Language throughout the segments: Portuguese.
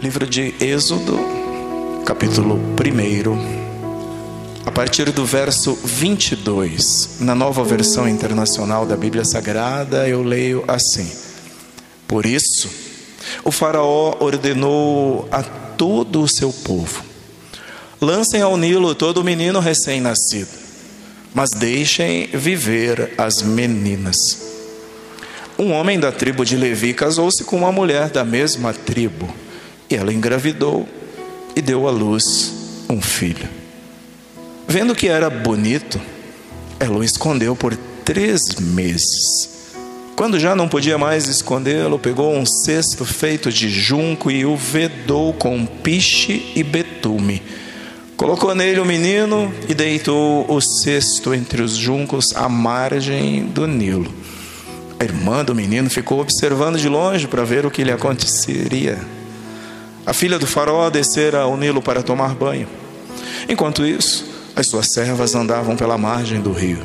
Livro de Êxodo, capítulo 1, a partir do verso 22. Na nova versão internacional da Bíblia Sagrada, eu leio assim: Por isso, o Faraó ordenou a todo o seu povo: lancem ao Nilo todo menino recém-nascido, mas deixem viver as meninas. Um homem da tribo de Levi casou-se com uma mulher da mesma tribo, e ela engravidou e deu à luz um filho. Vendo que era bonito, ela o escondeu por três meses. Quando já não podia mais escondê-lo, pegou um cesto feito de junco e o vedou com piche e betume. Colocou nele o menino e deitou o cesto entre os juncos à margem do Nilo. A irmã do menino ficou observando de longe para ver o que lhe aconteceria. A filha do faraó descera ao Nilo para tomar banho. Enquanto isso, as suas servas andavam pela margem do rio.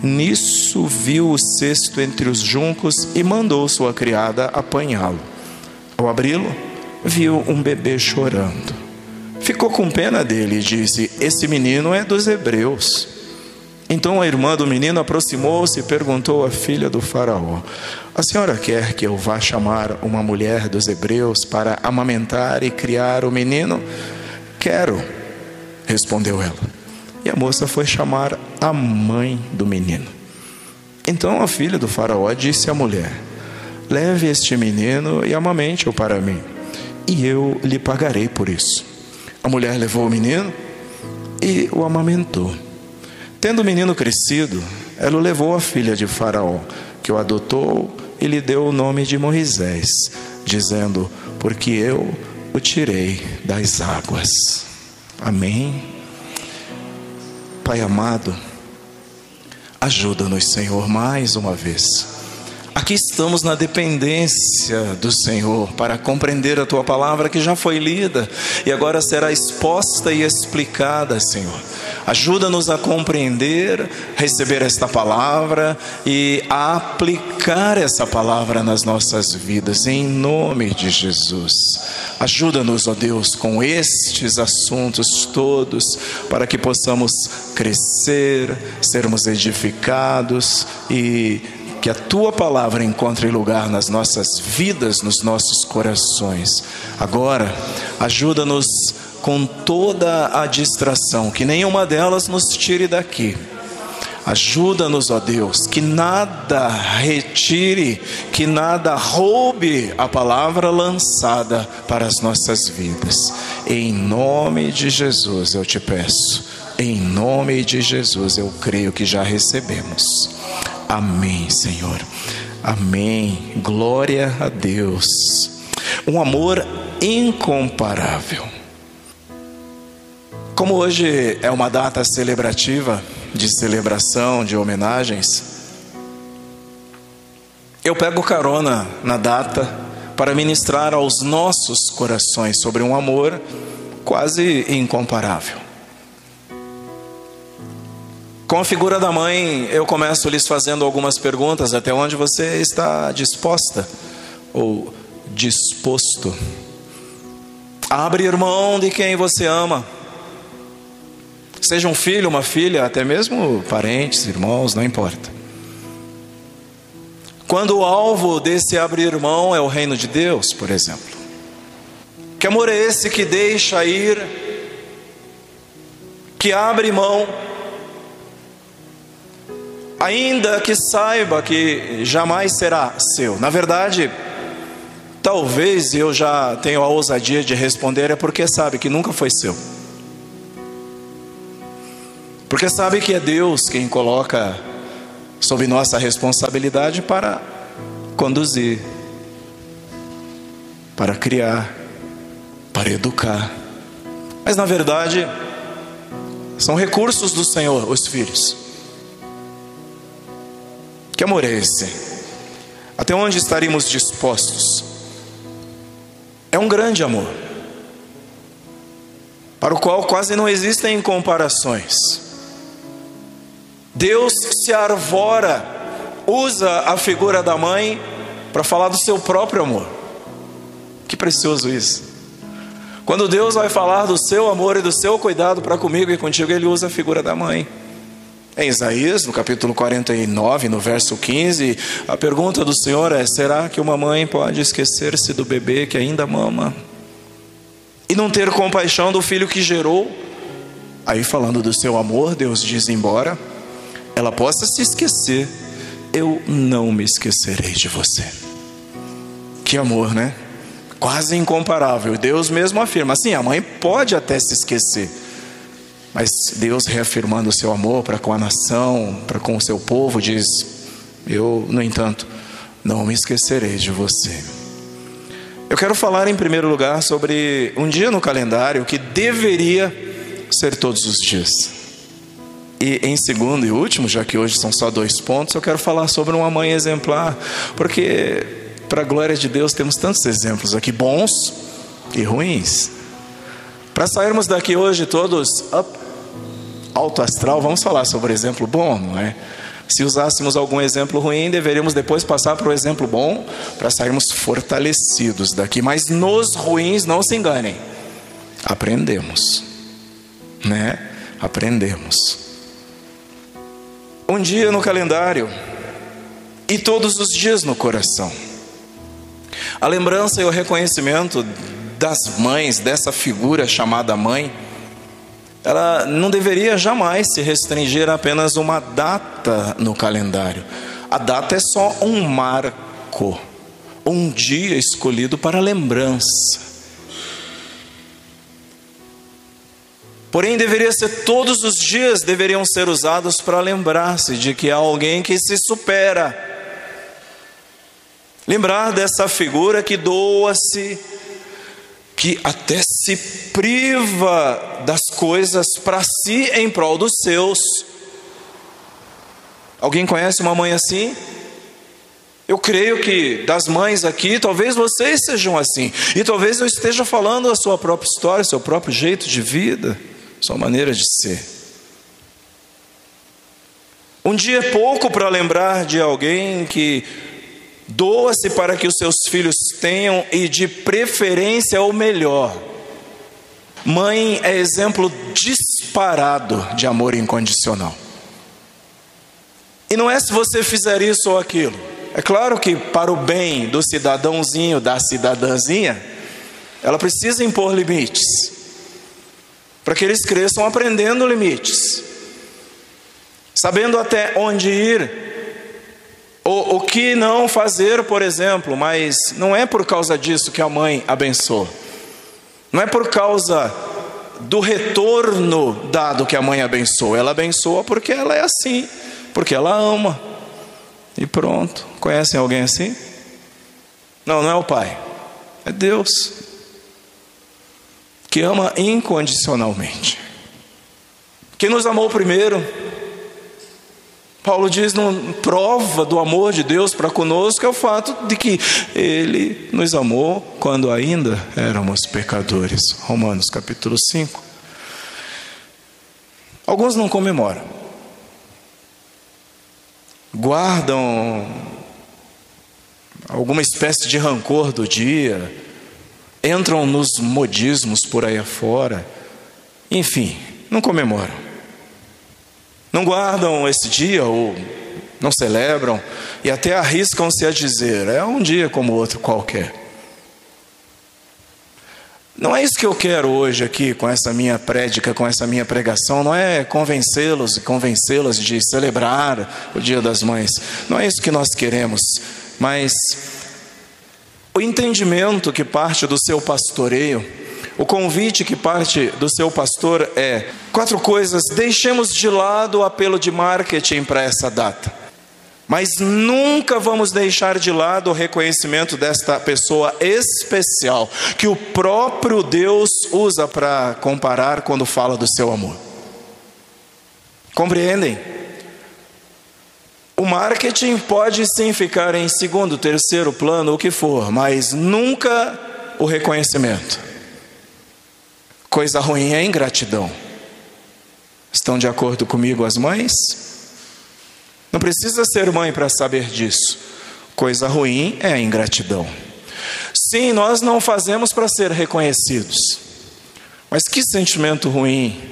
Nisso viu o cesto entre os juncos e mandou sua criada apanhá-lo. Ao abri-lo, viu um bebê chorando. Ficou com pena dele e disse: Esse menino é dos hebreus. Então a irmã do menino aproximou-se e perguntou à filha do Faraó: A senhora quer que eu vá chamar uma mulher dos hebreus para amamentar e criar o menino? Quero, respondeu ela. E a moça foi chamar a mãe do menino. Então a filha do Faraó disse à mulher: Leve este menino e amamente-o para mim, e eu lhe pagarei por isso. A mulher levou o menino e o amamentou. Tendo o menino crescido, ela o levou à filha de Faraó, que o adotou e lhe deu o nome de Moisés, dizendo: Porque eu o tirei das águas. Amém. Pai amado, ajuda-nos, Senhor, mais uma vez. Aqui estamos na dependência do Senhor para compreender a tua palavra que já foi lida e agora será exposta e explicada, Senhor. Ajuda-nos a compreender, receber esta palavra e a aplicar essa palavra nas nossas vidas, em nome de Jesus. Ajuda-nos, ó Deus, com estes assuntos todos, para que possamos crescer, sermos edificados e que a tua palavra encontre lugar nas nossas vidas, nos nossos corações. Agora, ajuda-nos com toda a distração, que nenhuma delas nos tire daqui. Ajuda-nos, ó Deus, que nada retire, que nada roube a palavra lançada para as nossas vidas. Em nome de Jesus eu te peço. Em nome de Jesus eu creio que já recebemos. Amém, Senhor. Amém. Glória a Deus. Um amor incomparável. Como hoje é uma data celebrativa, de celebração, de homenagens, eu pego carona na data para ministrar aos nossos corações sobre um amor quase incomparável. Com a figura da mãe, eu começo lhes fazendo algumas perguntas até onde você está disposta ou disposto a abrir mão de quem você ama. Seja um filho, uma filha, até mesmo parentes, irmãos, não importa. Quando o alvo desse abrir mão é o reino de Deus, por exemplo. Que amor é esse que deixa ir, que abre mão, ainda que saiba que jamais será seu. Na verdade, talvez eu já tenha a ousadia de responder é porque sabe que nunca foi seu. Porque sabe que é Deus quem coloca sob nossa responsabilidade para conduzir, para criar, para educar. Mas na verdade, são recursos do Senhor, os filhos. Que amor é esse? Até onde estaríamos dispostos? É um grande amor, para o qual quase não existem comparações. Deus se arvora, usa a figura da mãe para falar do seu próprio amor. Que precioso isso. Quando Deus vai falar do seu amor e do seu cuidado para comigo e contigo, ele usa a figura da mãe. Em Isaías, no capítulo 49, no verso 15, a pergunta do Senhor é: será que uma mãe pode esquecer-se do bebê que ainda mama e não ter compaixão do filho que gerou? Aí, falando do seu amor, Deus diz: embora ela possa se esquecer, eu não me esquecerei de você. Que amor, né? Quase incomparável. Deus mesmo afirma: assim, a mãe pode até se esquecer mas Deus reafirmando o seu amor para com a nação, para com o seu povo, diz: Eu, no entanto, não me esquecerei de você. Eu quero falar em primeiro lugar sobre um dia no calendário que deveria ser todos os dias. E em segundo e último, já que hoje são só dois pontos, eu quero falar sobre uma mãe exemplar, porque, para a glória de Deus, temos tantos exemplos aqui, bons e ruins. Para sairmos daqui hoje todos up alto astral, vamos falar sobre exemplo bom, não é? Se usássemos algum exemplo ruim, deveríamos depois passar para o exemplo bom, para sairmos fortalecidos daqui. Mas nos ruins, não se enganem, aprendemos, né? Aprendemos. Um dia no calendário e todos os dias no coração. A lembrança e o reconhecimento das mães, dessa figura chamada mãe, ela não deveria jamais se restringir a apenas uma data no calendário. A data é só um marco, um dia escolhido para lembrança. Porém, deveria ser todos os dias deveriam ser usados para lembrar-se de que há alguém que se supera. Lembrar dessa figura que doa-se que até se priva das coisas para si em prol dos seus. Alguém conhece uma mãe assim? Eu creio que das mães aqui, talvez vocês sejam assim, e talvez eu esteja falando a sua própria história, seu próprio jeito de vida, sua maneira de ser. Um dia é pouco para lembrar de alguém que Doa-se para que os seus filhos tenham e de preferência o melhor. Mãe é exemplo disparado de amor incondicional. E não é se você fizer isso ou aquilo. É claro que para o bem do cidadãozinho, da cidadãzinha, ela precisa impor limites. Para que eles cresçam aprendendo limites. Sabendo até onde ir o, o que não fazer, por exemplo, mas não é por causa disso que a mãe abençoa. Não é por causa do retorno dado que a mãe abençoa. Ela abençoa porque ela é assim, porque ela ama. E pronto. Conhecem alguém assim? Não, não é o pai. É Deus. Que ama incondicionalmente. Que nos amou primeiro Paulo diz, não, prova do amor de Deus para conosco é o fato de que Ele nos amou quando ainda éramos pecadores. Romanos capítulo 5. Alguns não comemoram, guardam alguma espécie de rancor do dia, entram nos modismos por aí afora, enfim, não comemoram não guardam esse dia ou não celebram e até arriscam-se a dizer: é um dia como outro qualquer. Não é isso que eu quero hoje aqui com essa minha prédica, com essa minha pregação, não é convencê-los e convencê-las de celebrar o Dia das Mães. Não é isso que nós queremos, mas o entendimento que parte do seu pastoreio o convite que parte do seu pastor é: quatro coisas, deixemos de lado o apelo de marketing para essa data. Mas nunca vamos deixar de lado o reconhecimento desta pessoa especial, que o próprio Deus usa para comparar quando fala do seu amor. Compreendem? O marketing pode sim ficar em segundo, terceiro plano, o que for, mas nunca o reconhecimento. Coisa ruim é ingratidão. Estão de acordo comigo as mães? Não precisa ser mãe para saber disso. Coisa ruim é ingratidão. Sim, nós não fazemos para ser reconhecidos. Mas que sentimento ruim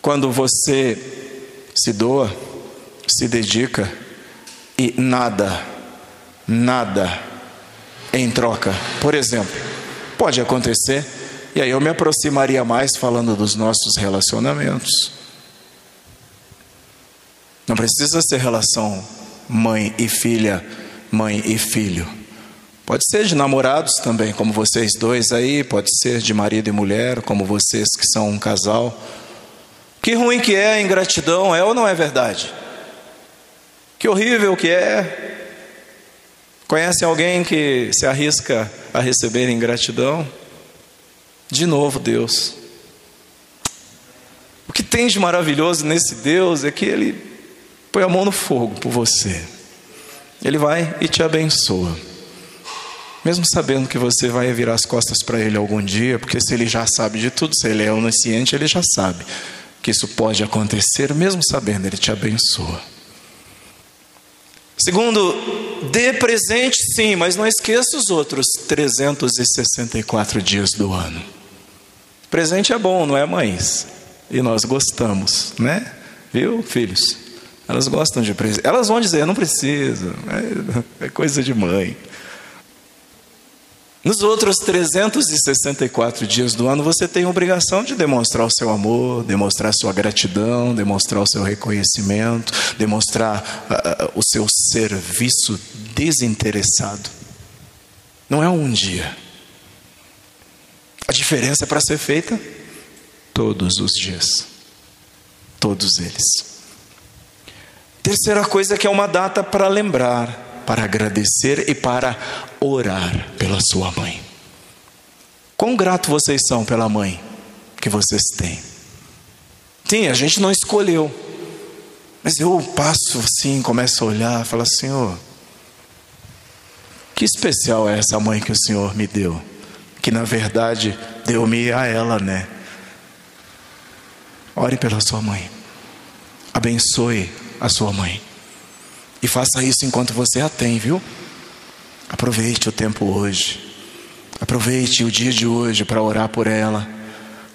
quando você se doa, se dedica e nada, nada em troca. Por exemplo, pode acontecer, e aí eu me aproximaria mais falando dos nossos relacionamentos. Não precisa ser relação mãe e filha, mãe e filho. Pode ser de namorados também, como vocês dois aí, pode ser de marido e mulher, como vocês que são um casal. Que ruim que é a ingratidão, é ou não é verdade? Que horrível que é. Conhece alguém que se arrisca a receber ingratidão? De novo, Deus. O que tem de maravilhoso nesse Deus é que Ele põe a mão no fogo por você. Ele vai e te abençoa. Mesmo sabendo que você vai virar as costas para Ele algum dia, porque se Ele já sabe de tudo, se Ele é onisciente, Ele já sabe que isso pode acontecer, mesmo sabendo, Ele te abençoa. Segundo, dê presente sim, mas não esqueça os outros 364 dias do ano. Presente é bom, não é, mães? E nós gostamos, né? Viu, filhos? Elas gostam de presente. Elas vão dizer, não precisa, é, é coisa de mãe. Nos outros 364 dias do ano, você tem a obrigação de demonstrar o seu amor, demonstrar sua gratidão, demonstrar o seu reconhecimento, demonstrar uh, o seu serviço desinteressado. Não é um dia. A diferença é para ser feita todos os dias. Todos eles. Terceira coisa que é uma data para lembrar para agradecer e para orar pela sua mãe. Quão grato vocês são pela mãe que vocês têm? Sim, a gente não escolheu. Mas eu passo assim, começo a olhar, falo, Senhor, que especial é essa mãe que o Senhor me deu? Que na verdade deu-me a ela, né? Ore pela sua mãe. Abençoe a sua mãe. E faça isso enquanto você a tem, viu? Aproveite o tempo hoje. Aproveite o dia de hoje para orar por ela,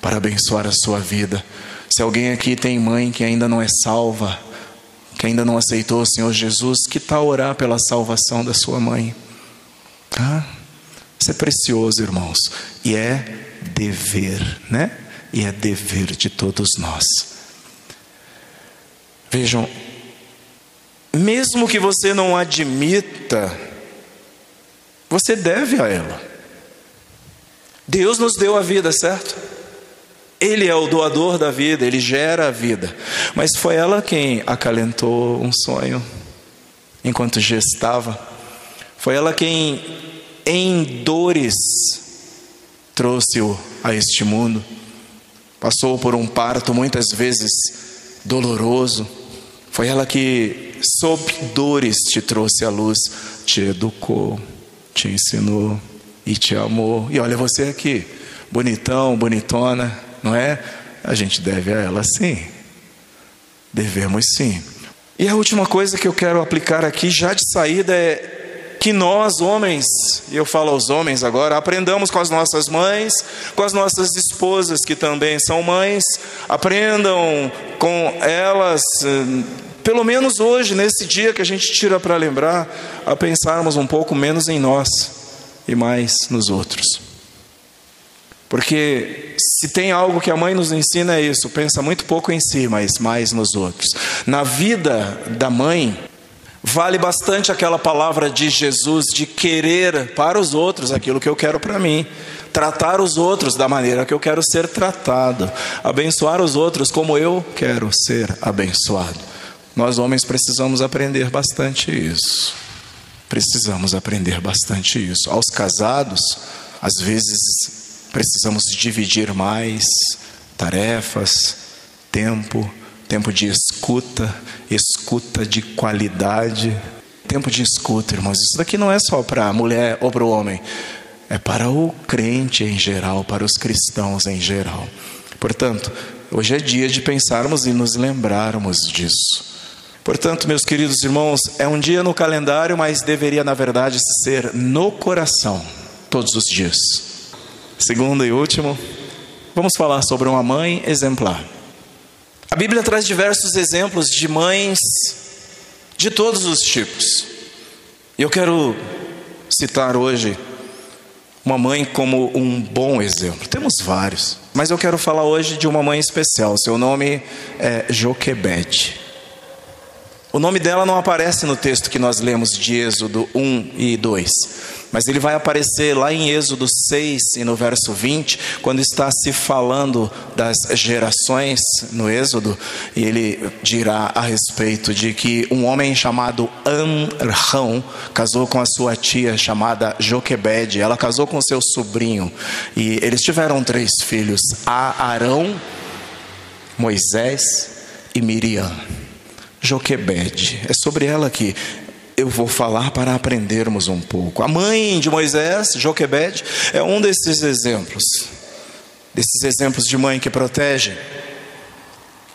para abençoar a sua vida. Se alguém aqui tem mãe que ainda não é salva, que ainda não aceitou o Senhor Jesus, que tal orar pela salvação da sua mãe? Ah, isso é precioso, irmãos, e é dever, né? E é dever de todos nós. Vejam, mesmo que você não admita, você deve a ela. Deus nos deu a vida, certo? Ele é o doador da vida, ele gera a vida. Mas foi ela quem acalentou um sonho enquanto gestava. Foi ela quem, em dores, trouxe-o a este mundo. Passou por um parto muitas vezes doloroso. Foi ela que sob dores te trouxe à luz, te educou, te ensinou e te amou. E olha você aqui, bonitão, bonitona, não é? A gente deve a ela sim. Devemos sim. E a última coisa que eu quero aplicar aqui já de saída é que nós, homens, e eu falo aos homens agora, aprendamos com as nossas mães, com as nossas esposas que também são mães, aprendam com elas pelo menos hoje, nesse dia que a gente tira para lembrar, a pensarmos um pouco menos em nós e mais nos outros. Porque se tem algo que a mãe nos ensina é isso, pensa muito pouco em si, mas mais nos outros. Na vida da mãe, vale bastante aquela palavra de Jesus de querer para os outros aquilo que eu quero para mim, tratar os outros da maneira que eu quero ser tratado, abençoar os outros como eu quero ser abençoado. Nós homens precisamos aprender bastante isso. Precisamos aprender bastante isso. Aos casados, às vezes precisamos dividir mais tarefas, tempo, tempo de escuta, escuta de qualidade. Tempo de escuta, irmãos. Isso daqui não é só para a mulher ou para o homem, é para o crente em geral, para os cristãos em geral. Portanto, hoje é dia de pensarmos e nos lembrarmos disso. Portanto, meus queridos irmãos, é um dia no calendário, mas deveria, na verdade, ser no coração, todos os dias. Segundo e último, vamos falar sobre uma mãe exemplar. A Bíblia traz diversos exemplos de mães de todos os tipos. E eu quero citar hoje uma mãe como um bom exemplo. Temos vários, mas eu quero falar hoje de uma mãe especial. Seu nome é Joquebede. O nome dela não aparece no texto que nós lemos de Êxodo 1 e 2, mas ele vai aparecer lá em Êxodo 6 e no verso 20, quando está se falando das gerações no Êxodo, e ele dirá a respeito de que um homem chamado Amrão casou com a sua tia chamada Joquebede, ela casou com seu sobrinho, e eles tiveram três filhos: Arão, Moisés e Miriam. Joquebede. É sobre ela que eu vou falar para aprendermos um pouco. A mãe de Moisés, Joquebede, é um desses exemplos. Desses exemplos de mãe que protege,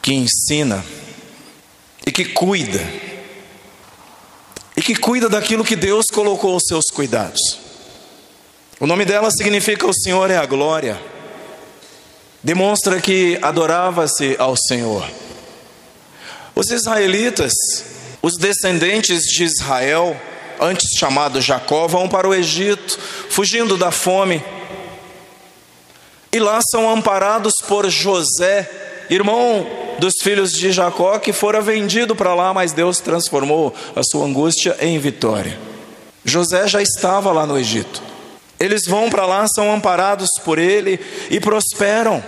que ensina e que cuida. E que cuida daquilo que Deus colocou aos seus cuidados. O nome dela significa o Senhor é a glória. Demonstra que adorava-se ao Senhor. Os israelitas, os descendentes de Israel, antes chamado Jacó, vão para o Egito, fugindo da fome. E lá são amparados por José, irmão dos filhos de Jacó, que fora vendido para lá, mas Deus transformou a sua angústia em vitória. José já estava lá no Egito. Eles vão para lá, são amparados por ele e prosperam.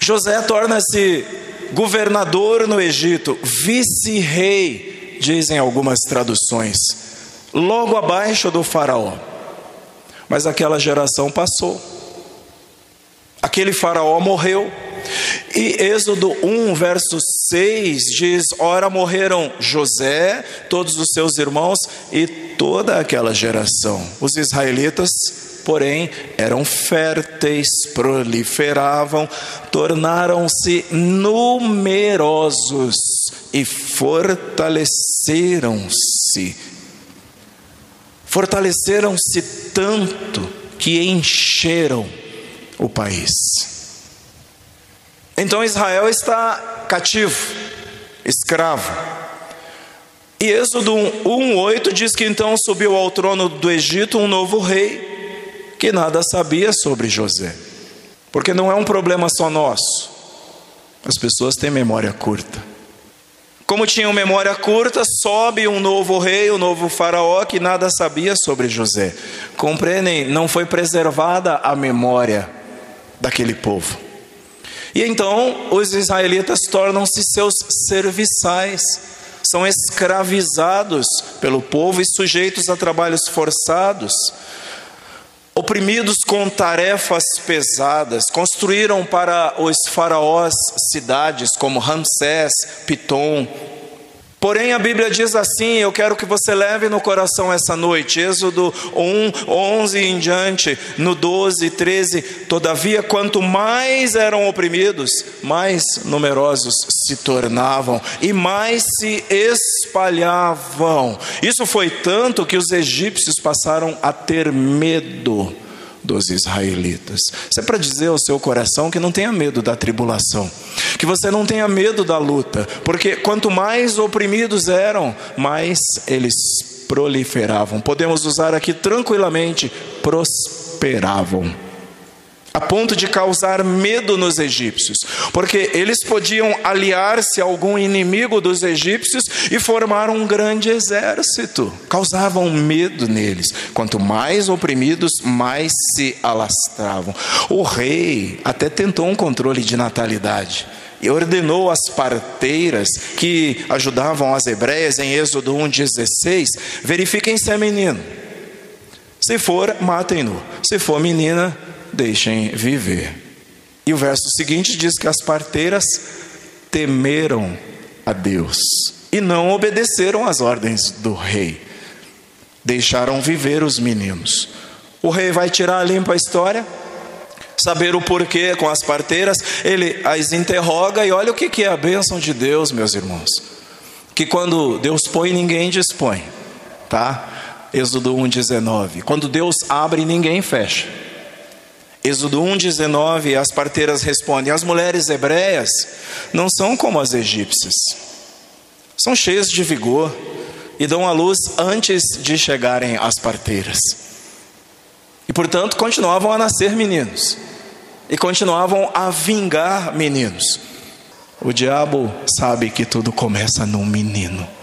José torna-se governador no Egito, vice-rei, dizem algumas traduções, logo abaixo do Faraó. Mas aquela geração passou. Aquele Faraó morreu. E Êxodo 1, verso 6 diz: Ora morreram José, todos os seus irmãos e toda aquela geração. Os israelitas porém, eram férteis, proliferavam, tornaram-se numerosos e fortaleceram-se. Fortaleceram-se tanto que encheram o país. Então Israel está cativo, escravo. E Êxodo 1:8 diz que então subiu ao trono do Egito um novo rei que nada sabia sobre José. Porque não é um problema só nosso. As pessoas têm memória curta. Como tinham memória curta, sobe um novo rei, um novo faraó, que nada sabia sobre José. Compreendem? Não foi preservada a memória daquele povo. E então os israelitas tornam-se seus serviçais, são escravizados pelo povo e sujeitos a trabalhos forçados oprimidos com tarefas pesadas, construíram para os faraós cidades como Ramsés, Pitom, Porém, a Bíblia diz assim: eu quero que você leve no coração essa noite, Êxodo 1, 11 em diante, no 12, 13. Todavia, quanto mais eram oprimidos, mais numerosos se tornavam e mais se espalhavam. Isso foi tanto que os egípcios passaram a ter medo dos israelitas. Isso é para dizer ao seu coração que não tenha medo da tribulação, que você não tenha medo da luta, porque quanto mais oprimidos eram, mais eles proliferavam. Podemos usar aqui tranquilamente: prosperavam a ponto de causar medo nos egípcios, porque eles podiam aliar-se a algum inimigo dos egípcios e formar um grande exército. Causavam medo neles. Quanto mais oprimidos, mais se alastravam. O rei até tentou um controle de natalidade e ordenou às parteiras que ajudavam as hebreias em Êxodo 1,16: verifiquem se é menino. Se for, matem-no. Se for menina, deixem viver. E o verso seguinte diz que as parteiras temeram a Deus e não obedeceram às ordens do rei. Deixaram viver os meninos. O rei vai tirar limpo a história, saber o porquê com as parteiras, ele as interroga e olha o que é a bênção de Deus, meus irmãos. Que quando Deus põe, ninguém dispõe, tá? Êxodo 1,19. Quando Deus abre, ninguém fecha. Êxodo 1,19, as parteiras respondem: As mulheres hebreias não são como as egípcias, são cheias de vigor e dão à luz antes de chegarem às parteiras. E portanto continuavam a nascer meninos, e continuavam a vingar meninos. O diabo sabe que tudo começa num menino.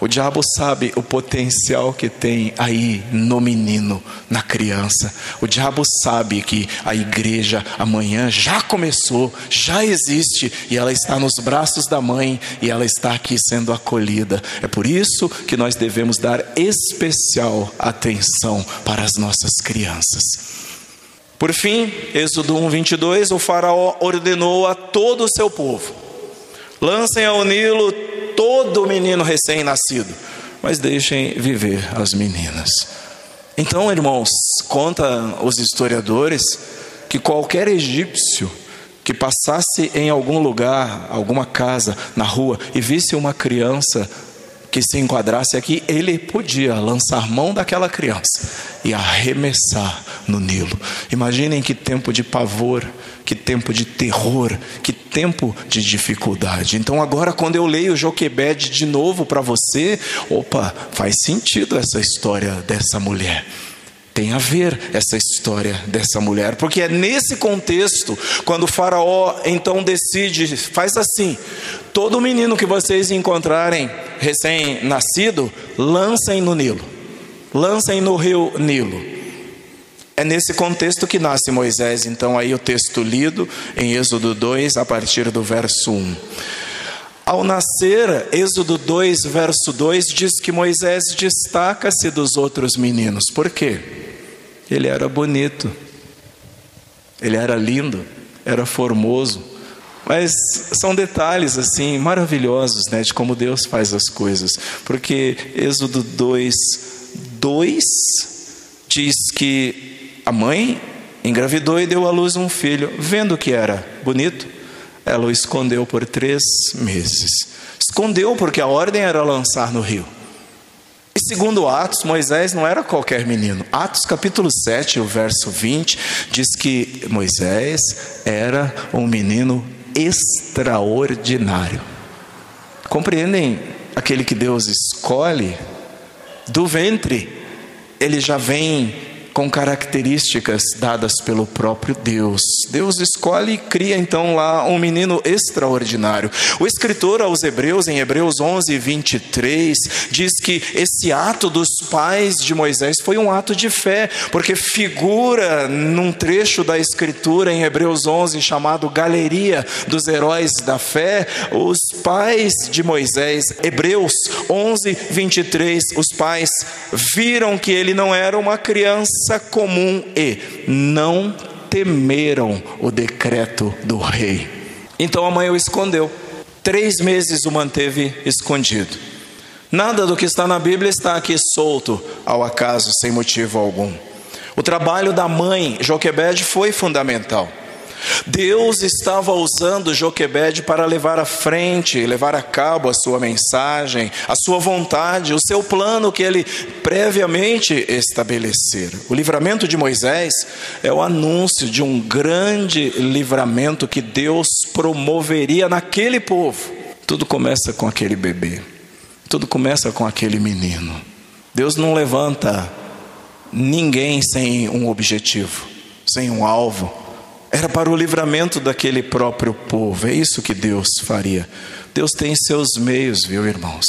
O diabo sabe o potencial que tem aí no menino, na criança. O diabo sabe que a igreja amanhã já começou, já existe e ela está nos braços da mãe e ela está aqui sendo acolhida. É por isso que nós devemos dar especial atenção para as nossas crianças. Por fim, Êxodo 1, 22, o Faraó ordenou a todo o seu povo: lancem ao Nilo todo menino recém-nascido, mas deixem viver as meninas. Então, irmãos, conta os historiadores que qualquer egípcio que passasse em algum lugar, alguma casa, na rua e visse uma criança que se enquadrasse aqui, ele podia lançar mão daquela criança e arremessar no Nilo. Imaginem que tempo de pavor, que tempo de terror, que tempo de dificuldade. Então, agora, quando eu leio Joquebed de novo para você, opa, faz sentido essa história dessa mulher tem a ver essa história dessa mulher, porque é nesse contexto, quando o Faraó então decide, faz assim: todo menino que vocês encontrarem recém-nascido, lancem no Nilo, lancem no rio Nilo. É nesse contexto que nasce Moisés, então, aí o texto lido em Êxodo 2, a partir do verso 1. Ao nascer, Êxodo 2, verso 2 diz que Moisés destaca-se dos outros meninos. Por quê? Ele era bonito, ele era lindo, era formoso. Mas são detalhes assim maravilhosos, né, de como Deus faz as coisas. Porque Êxodo 2, 2 diz que a mãe engravidou e deu à luz um filho, vendo que era bonito, ela o escondeu por três meses. Escondeu porque a ordem era lançar no rio. E segundo Atos, Moisés não era qualquer menino. Atos capítulo 7, o verso 20, diz que Moisés era um menino extraordinário. Compreendem aquele que Deus escolhe? Do ventre, ele já vem com características dadas pelo próprio Deus. Deus escolhe e cria então lá um menino extraordinário. O escritor aos Hebreus, em Hebreus 11, 23, diz que esse ato dos pais de Moisés foi um ato de fé, porque figura num trecho da escritura em Hebreus 11 chamado Galeria dos Heróis da Fé, os pais de Moisés, Hebreus 11, 23, os pais viram que ele não era uma criança comum e não temeram o decreto do rei. Então a mãe o escondeu. Três meses o manteve escondido. Nada do que está na Bíblia está aqui solto ao acaso, sem motivo algum. O trabalho da mãe Joquebed foi fundamental. Deus estava usando Joquebed para levar à frente, levar a cabo a sua mensagem, a sua vontade, o seu plano que ele previamente estabelecer. O livramento de Moisés é o anúncio de um grande livramento que Deus promoveria naquele povo. Tudo começa com aquele bebê. Tudo começa com aquele menino. Deus não levanta ninguém sem um objetivo, sem um alvo era para o livramento daquele próprio povo. É isso que Deus faria. Deus tem seus meios, viu, irmãos?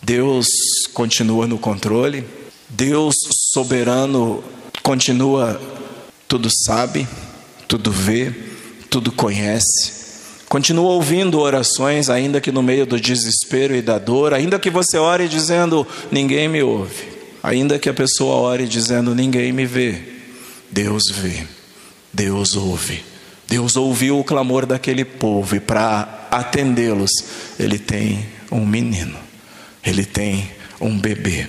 Deus continua no controle. Deus soberano continua, tudo sabe, tudo vê, tudo conhece. Continua ouvindo orações, ainda que no meio do desespero e da dor, ainda que você ore dizendo: ninguém me ouve, ainda que a pessoa ore dizendo: ninguém me vê, Deus vê. Deus ouve. Deus ouviu o clamor daquele povo e para atendê-los, ele tem um menino, ele tem um bebê.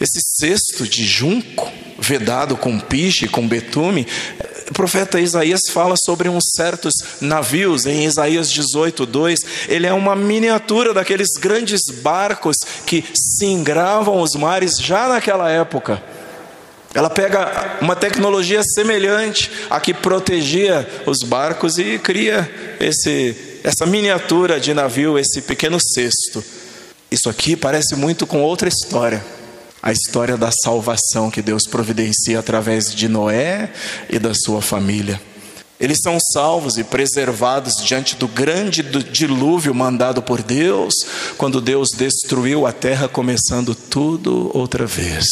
Esse cesto de junco, vedado com piche, com betume, o profeta Isaías fala sobre uns certos navios em Isaías 18, 2. Ele é uma miniatura daqueles grandes barcos que singravam os mares já naquela época. Ela pega uma tecnologia semelhante à que protegia os barcos e cria esse, essa miniatura de navio, esse pequeno cesto. Isso aqui parece muito com outra história. A história da salvação que Deus providencia através de Noé e da sua família. Eles são salvos e preservados diante do grande dilúvio mandado por Deus, quando Deus destruiu a terra, começando tudo outra vez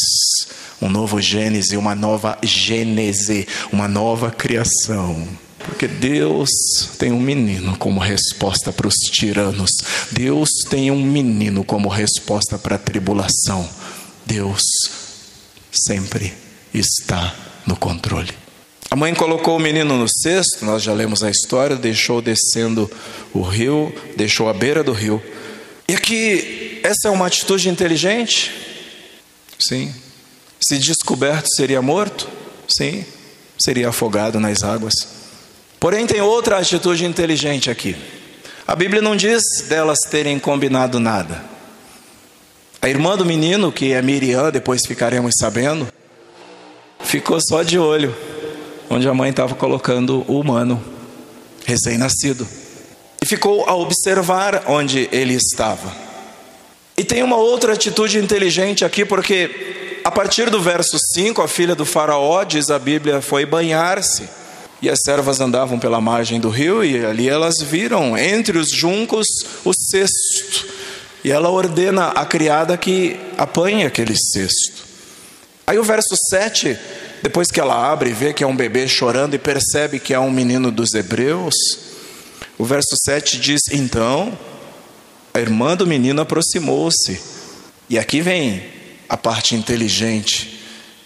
um novo Gênese, uma nova Gênese, uma nova criação. Porque Deus tem um menino como resposta para os tiranos. Deus tem um menino como resposta para a tribulação. Deus sempre está no controle. A mãe colocou o menino no cesto, nós já lemos a história, deixou descendo o rio, deixou à beira do rio. E aqui, essa é uma atitude inteligente? Sim, se descoberto, seria morto? Sim, seria afogado nas águas. Porém, tem outra atitude inteligente aqui. A Bíblia não diz delas terem combinado nada. A irmã do menino, que é Miriam, depois ficaremos sabendo, ficou só de olho onde a mãe estava colocando o humano recém-nascido. E ficou a observar onde ele estava. E tem uma outra atitude inteligente aqui, porque a partir do verso 5, a filha do Faraó, diz a Bíblia, foi banhar-se. E as servas andavam pela margem do rio, e ali elas viram, entre os juncos, o cesto. E ela ordena a criada que apanhe aquele cesto. Aí o verso 7, depois que ela abre e vê que é um bebê chorando e percebe que é um menino dos hebreus, o verso 7 diz: Então a irmã do menino aproximou-se. E aqui vem a parte inteligente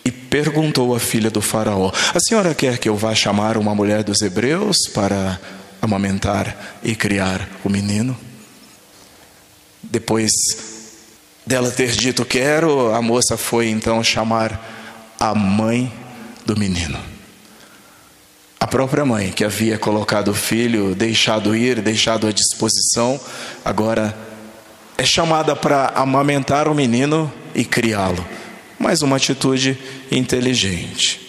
e perguntou à filha do Faraó: A senhora quer que eu vá chamar uma mulher dos hebreus para amamentar e criar o menino? Depois dela ter dito quero, a moça foi então chamar a mãe do menino. A própria mãe que havia colocado o filho, deixado ir, deixado à disposição, agora é chamada para amamentar o menino e criá-lo. Mais uma atitude inteligente.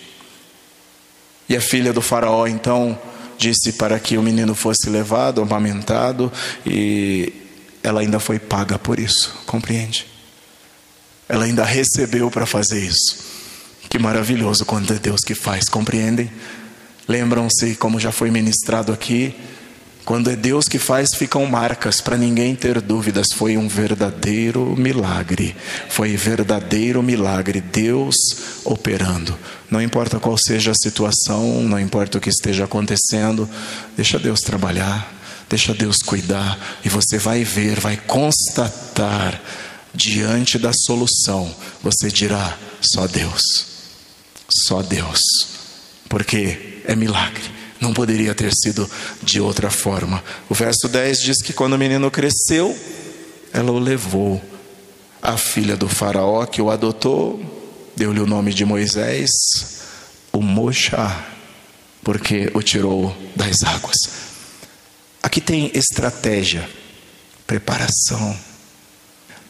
E a filha do Faraó então disse para que o menino fosse levado, amamentado, e ela ainda foi paga por isso, compreende? Ela ainda recebeu para fazer isso. Que maravilhoso quando é Deus que faz, compreendem? Lembram-se, como já foi ministrado aqui, quando é Deus que faz, ficam marcas para ninguém ter dúvidas. Foi um verdadeiro milagre. Foi verdadeiro milagre. Deus operando. Não importa qual seja a situação, não importa o que esteja acontecendo, deixa Deus trabalhar, deixa Deus cuidar e você vai ver, vai constatar diante da solução. Você dirá: só Deus. Só Deus. Porque é milagre. Não poderia ter sido de outra forma. O verso 10 diz que quando o menino cresceu, ela o levou. A filha do Faraó que o adotou, deu-lhe o nome de Moisés, o Mochá, porque o tirou das águas. Aqui tem estratégia, preparação,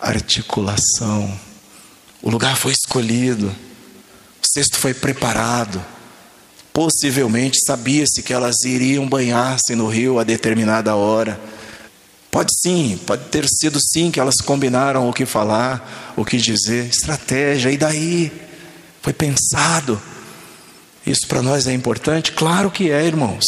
articulação. O lugar foi escolhido, o cesto foi preparado Possivelmente sabia-se que elas iriam banhar-se no rio a determinada hora. Pode sim, pode ter sido sim que elas combinaram o que falar, o que dizer, estratégia, e daí? Foi pensado. Isso para nós é importante? Claro que é, irmãos.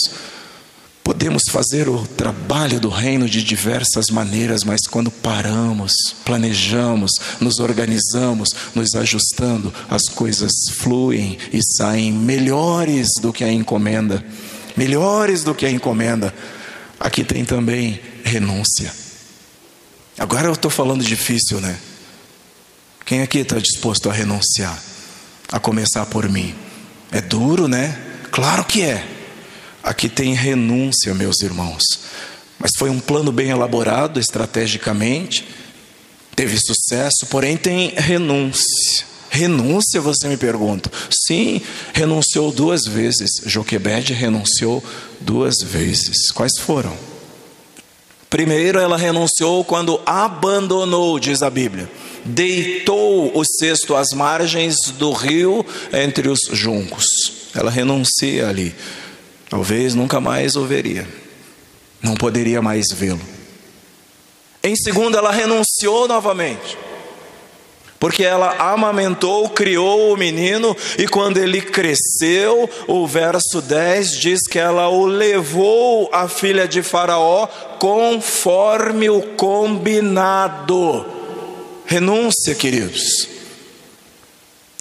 Podemos fazer o trabalho do reino de diversas maneiras, mas quando paramos, planejamos, nos organizamos, nos ajustando, as coisas fluem e saem melhores do que a encomenda. Melhores do que a encomenda. Aqui tem também renúncia. Agora eu estou falando difícil, né? Quem aqui está disposto a renunciar? A começar por mim. É duro, né? Claro que é. Aqui tem renúncia, meus irmãos. Mas foi um plano bem elaborado estrategicamente, teve sucesso, porém tem renúncia. Renúncia, você me pergunta? Sim, renunciou duas vezes. Joquebede renunciou duas vezes. Quais foram? Primeiro, ela renunciou quando abandonou, diz a Bíblia. deitou o cesto às margens do rio entre os juncos. Ela renuncia ali. Talvez nunca mais o veria. Não poderia mais vê-lo. Em segundo, ela renunciou novamente. Porque ela amamentou, criou o menino, e quando ele cresceu, o verso 10 diz que ela o levou à filha de Faraó conforme o combinado. Renúncia, queridos.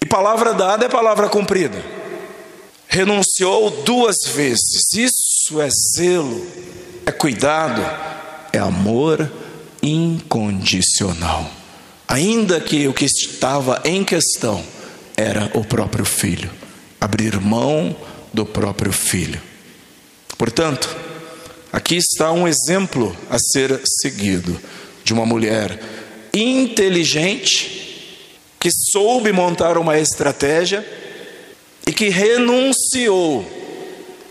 E palavra dada é palavra cumprida. Renunciou duas vezes. Isso é zelo, é cuidado, é amor incondicional. Ainda que o que estava em questão era o próprio filho, abrir mão do próprio filho. Portanto, aqui está um exemplo a ser seguido de uma mulher inteligente que soube montar uma estratégia e que renunciou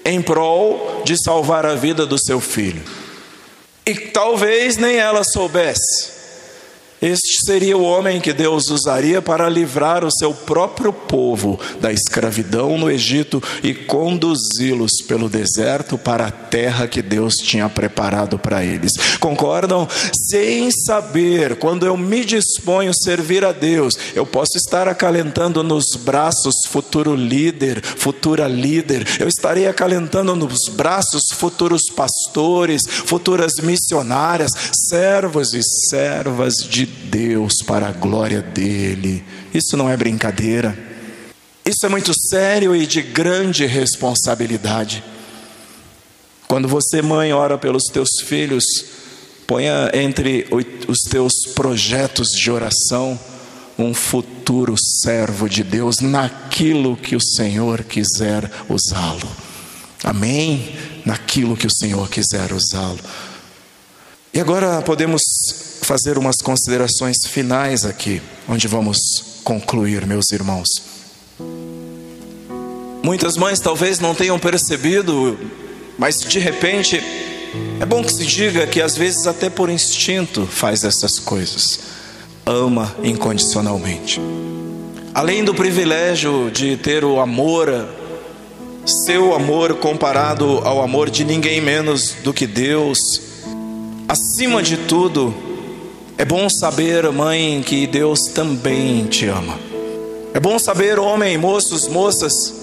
em prol de salvar a vida do seu filho. E talvez nem ela soubesse este seria o homem que Deus usaria para livrar o seu próprio povo da escravidão no Egito e conduzi-los pelo deserto para a terra que Deus tinha preparado para eles. Concordam? Sem saber, quando eu me disponho a servir a Deus, eu posso estar acalentando nos braços futuro líder, futura líder, eu estarei acalentando nos braços futuros pastores, futuras missionárias, servos e servas de Deus para a glória dele. Isso não é brincadeira. Isso é muito sério e de grande responsabilidade. Quando você, mãe, ora pelos teus filhos, ponha entre os teus projetos de oração um futuro servo de Deus naquilo que o Senhor quiser usá-lo. Amém? Naquilo que o Senhor quiser usá-lo. E agora podemos fazer umas considerações finais aqui, onde vamos concluir, meus irmãos. Muitas mães talvez não tenham percebido, mas de repente é bom que se diga que às vezes até por instinto faz essas coisas. Ama incondicionalmente. Além do privilégio de ter o amor, seu amor comparado ao amor de ninguém menos do que Deus, acima de tudo, é bom saber, mãe, que Deus também te ama. É bom saber, homem, moços, moças,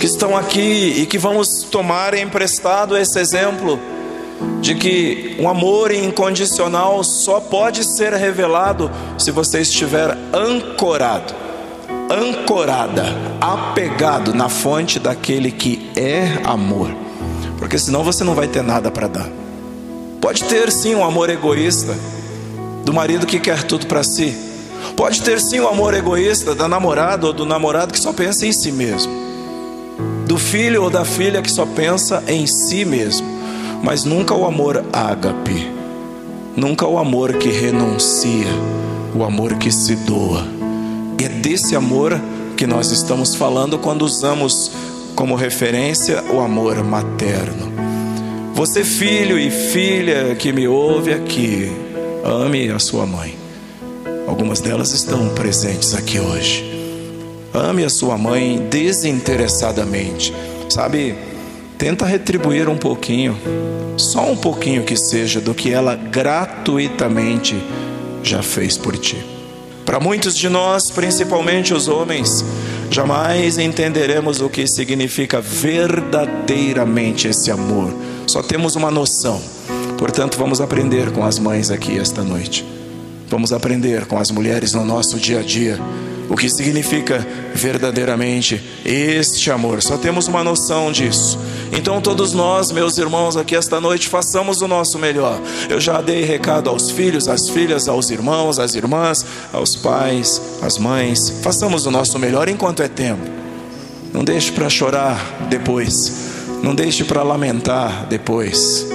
que estão aqui e que vamos tomar emprestado esse exemplo de que um amor incondicional só pode ser revelado se você estiver ancorado, ancorada, apegado na fonte daquele que é amor, porque senão você não vai ter nada para dar. Pode ter sim um amor egoísta do marido que quer tudo para si. Pode ter sim o amor egoísta da namorada ou do namorado que só pensa em si mesmo. Do filho ou da filha que só pensa em si mesmo. Mas nunca o amor ágape. Nunca o amor que renuncia. O amor que se doa. E é desse amor que nós estamos falando quando usamos como referência o amor materno. Você, filho e filha que me ouve aqui, Ame a sua mãe. Algumas delas estão presentes aqui hoje. Ame a sua mãe desinteressadamente. Sabe, tenta retribuir um pouquinho, só um pouquinho que seja, do que ela gratuitamente já fez por ti. Para muitos de nós, principalmente os homens, jamais entenderemos o que significa verdadeiramente esse amor. Só temos uma noção Portanto, vamos aprender com as mães aqui esta noite. Vamos aprender com as mulheres no nosso dia a dia o que significa verdadeiramente este amor. Só temos uma noção disso. Então, todos nós, meus irmãos, aqui esta noite, façamos o nosso melhor. Eu já dei recado aos filhos, às filhas, aos irmãos, às irmãs, aos pais, às mães. Façamos o nosso melhor enquanto é tempo. Não deixe para chorar depois. Não deixe para lamentar depois.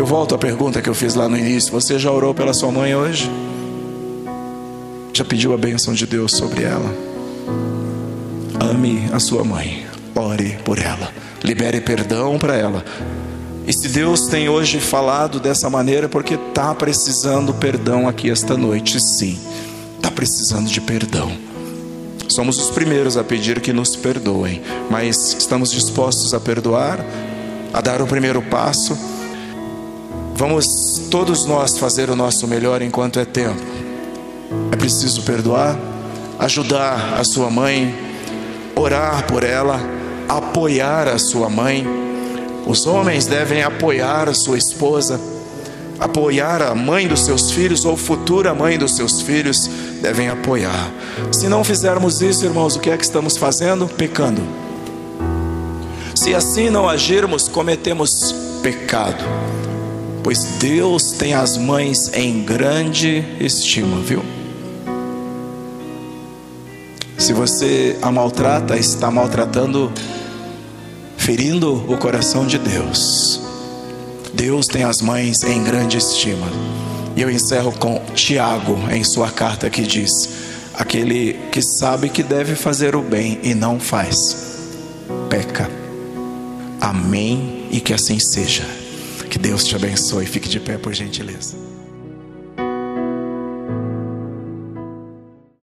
Eu volto à pergunta que eu fiz lá no início: você já orou pela sua mãe hoje? Já pediu a bênção de Deus sobre ela? Ame a sua mãe, ore por ela, libere perdão para ela E se Deus tem hoje falado dessa maneira, é porque está precisando perdão aqui esta noite, sim. Está precisando de perdão. Somos os primeiros a pedir que nos perdoem, mas estamos dispostos a perdoar, a dar o primeiro passo. Vamos todos nós fazer o nosso melhor enquanto é tempo. É preciso perdoar, ajudar a sua mãe, orar por ela, apoiar a sua mãe os homens devem apoiar a sua esposa, apoiar a mãe dos seus filhos ou futura mãe dos seus filhos, devem apoiar. Se não fizermos isso, irmãos, o que é que estamos fazendo? Pecando. Se assim não agirmos, cometemos pecado. Pois Deus tem as mães em grande estima, viu? Se você a maltrata, está maltratando ferindo o coração de Deus. Deus tem as mães em grande estima. E eu encerro com Tiago em sua carta que diz: aquele que sabe que deve fazer o bem e não faz, peca. Amém e que assim seja. Que Deus te abençoe. Fique de pé por gentileza.